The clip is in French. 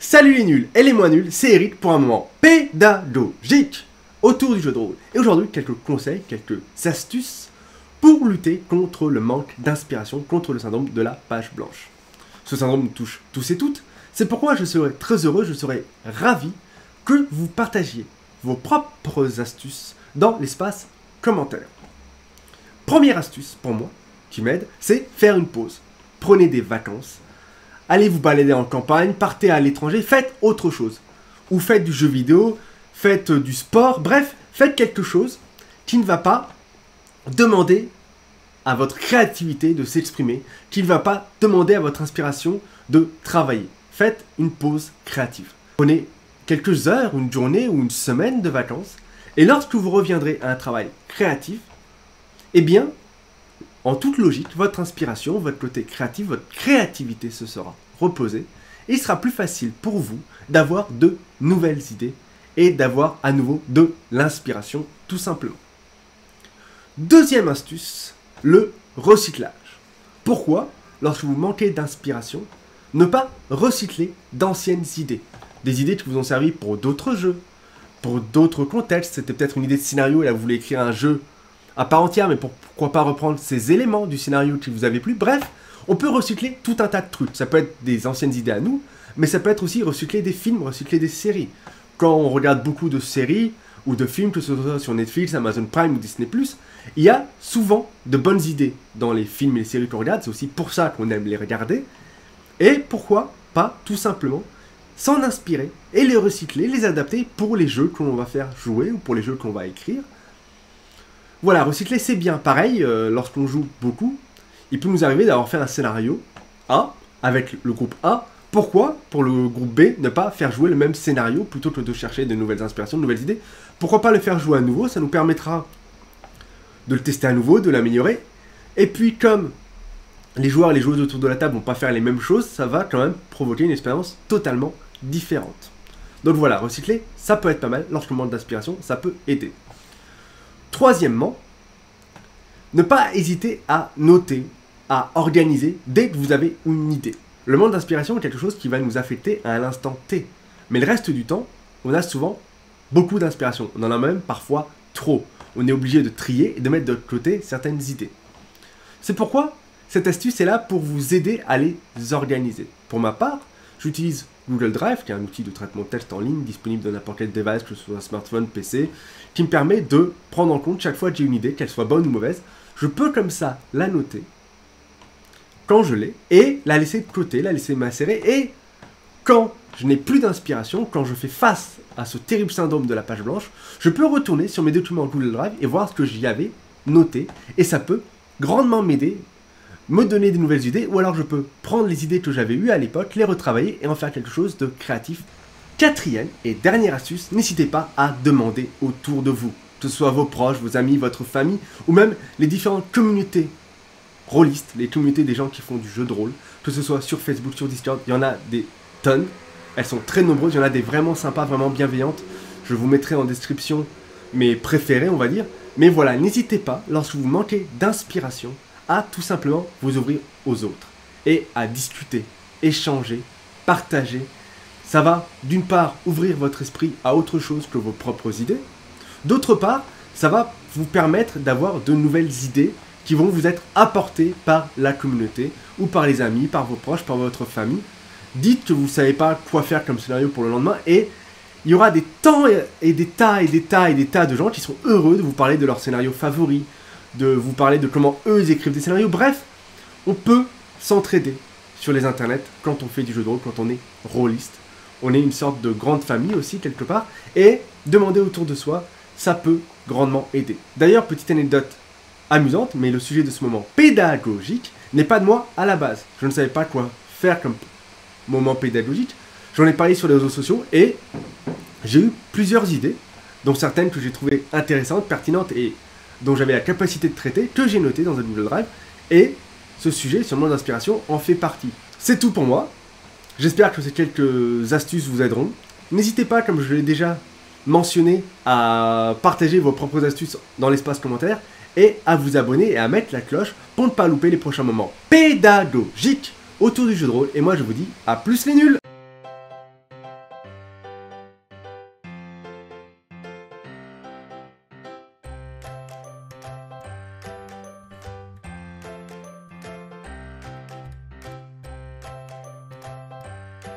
Salut les nuls et les moins nuls, c'est Eric pour un moment pédagogique autour du jeu de rôle. Et aujourd'hui, quelques conseils, quelques astuces pour lutter contre le manque d'inspiration, contre le syndrome de la page blanche. Ce syndrome nous touche tous et toutes, c'est pourquoi je serais très heureux, je serais ravi que vous partagiez vos propres astuces dans l'espace commentaire. Première astuce pour moi, qui m'aide, c'est faire une pause. Prenez des vacances, allez vous balader en campagne, partez à l'étranger, faites autre chose. Ou faites du jeu vidéo, faites du sport, bref, faites quelque chose qui ne va pas demander à votre créativité de s'exprimer, qui ne va pas demander à votre inspiration de travailler. Faites une pause créative. Prenez quelques heures, une journée ou une semaine de vacances, et lorsque vous reviendrez à un travail créatif, eh bien, en toute logique, votre inspiration, votre côté créatif, votre créativité se sera reposée et il sera plus facile pour vous d'avoir de nouvelles idées et d'avoir à nouveau de l'inspiration tout simplement. Deuxième astuce, le recyclage. Pourquoi, lorsque vous manquez d'inspiration, ne pas recycler d'anciennes idées Des idées qui vous ont servi pour d'autres jeux, pour d'autres contextes. C'était peut-être une idée de scénario et là vous voulez écrire un jeu à part entière, mais pourquoi pas reprendre ces éléments du scénario qui vous avait plu. Bref, on peut recycler tout un tas de trucs. Ça peut être des anciennes idées à nous, mais ça peut être aussi recycler des films, recycler des séries. Quand on regarde beaucoup de séries ou de films, que ce soit sur Netflix, Amazon Prime ou Disney+, il y a souvent de bonnes idées dans les films et les séries qu'on regarde. C'est aussi pour ça qu'on aime les regarder. Et pourquoi pas tout simplement s'en inspirer et les recycler, les adapter pour les jeux qu'on va faire jouer ou pour les jeux qu'on va écrire. Voilà, recycler c'est bien. Pareil, euh, lorsqu'on joue beaucoup, il peut nous arriver d'avoir fait un scénario A avec le groupe A. Pourquoi, pour le groupe B, ne pas faire jouer le même scénario plutôt que de chercher de nouvelles inspirations, de nouvelles idées? Pourquoi pas le faire jouer à nouveau? Ça nous permettra de le tester à nouveau, de l'améliorer. Et puis, comme les joueurs et les joueuses autour de la table vont pas faire les mêmes choses, ça va quand même provoquer une expérience totalement différente. Donc voilà, recycler, ça peut être pas mal. Lorsqu'on manque d'inspiration, ça peut aider. Troisièmement, ne pas hésiter à noter, à organiser dès que vous avez une idée. Le manque d'inspiration est quelque chose qui va nous affecter à l'instant T. Mais le reste du temps, on a souvent beaucoup d'inspiration. On en a même parfois trop. On est obligé de trier et de mettre de côté certaines idées. C'est pourquoi cette astuce est là pour vous aider à les organiser. Pour ma part, j'utilise Google Drive, qui est un outil de traitement de texte en ligne disponible dans n'importe quel device, que ce soit smartphone, PC, qui me permet de prendre en compte chaque fois que j'ai une idée, qu'elle soit bonne ou mauvaise, je peux comme ça la noter quand je l'ai et la laisser de côté, la laisser macérer et quand je n'ai plus d'inspiration, quand je fais face à ce terrible syndrome de la page blanche, je peux retourner sur mes documents Google Drive et voir ce que j'y avais noté et ça peut grandement m'aider me donner des nouvelles idées, ou alors je peux prendre les idées que j'avais eues à l'époque, les retravailler et en faire quelque chose de créatif. Quatrième et dernière astuce, n'hésitez pas à demander autour de vous, que ce soit vos proches, vos amis, votre famille, ou même les différentes communautés rôlistes, les communautés des gens qui font du jeu de rôle, que ce soit sur Facebook, sur Discord, il y en a des tonnes, elles sont très nombreuses, il y en a des vraiment sympas, vraiment bienveillantes, je vous mettrai en description mes préférés, on va dire, mais voilà, n'hésitez pas, lorsque vous manquez d'inspiration, à tout simplement vous ouvrir aux autres. Et à discuter, échanger, partager. Ça va d'une part ouvrir votre esprit à autre chose que vos propres idées, d'autre part ça va vous permettre d'avoir de nouvelles idées qui vont vous être apportées par la communauté ou par les amis, par vos proches, par votre famille. Dites que vous ne savez pas quoi faire comme scénario pour le lendemain et il y aura des temps et des tas et des tas et des tas de gens qui seront heureux de vous parler de leur scénario favori, de vous parler de comment eux écrivent des scénarios. Bref, on peut s'entraider sur les internets quand on fait du jeu de rôle, quand on est rôliste. On est une sorte de grande famille aussi quelque part. Et demander autour de soi, ça peut grandement aider. D'ailleurs, petite anecdote amusante, mais le sujet de ce moment pédagogique n'est pas de moi à la base. Je ne savais pas quoi faire comme moment pédagogique. J'en ai parlé sur les réseaux sociaux et j'ai eu plusieurs idées, dont certaines que j'ai trouvées intéressantes, pertinentes et dont j'avais la capacité de traiter, que j'ai noté dans un Google Drive, et ce sujet le d'inspiration en fait partie. C'est tout pour moi. J'espère que ces quelques astuces vous aideront. N'hésitez pas, comme je l'ai déjà mentionné, à partager vos propres astuces dans l'espace commentaire et à vous abonner et à mettre la cloche pour ne pas louper les prochains moments pédagogiques autour du jeu de rôle. Et moi je vous dis à plus les nuls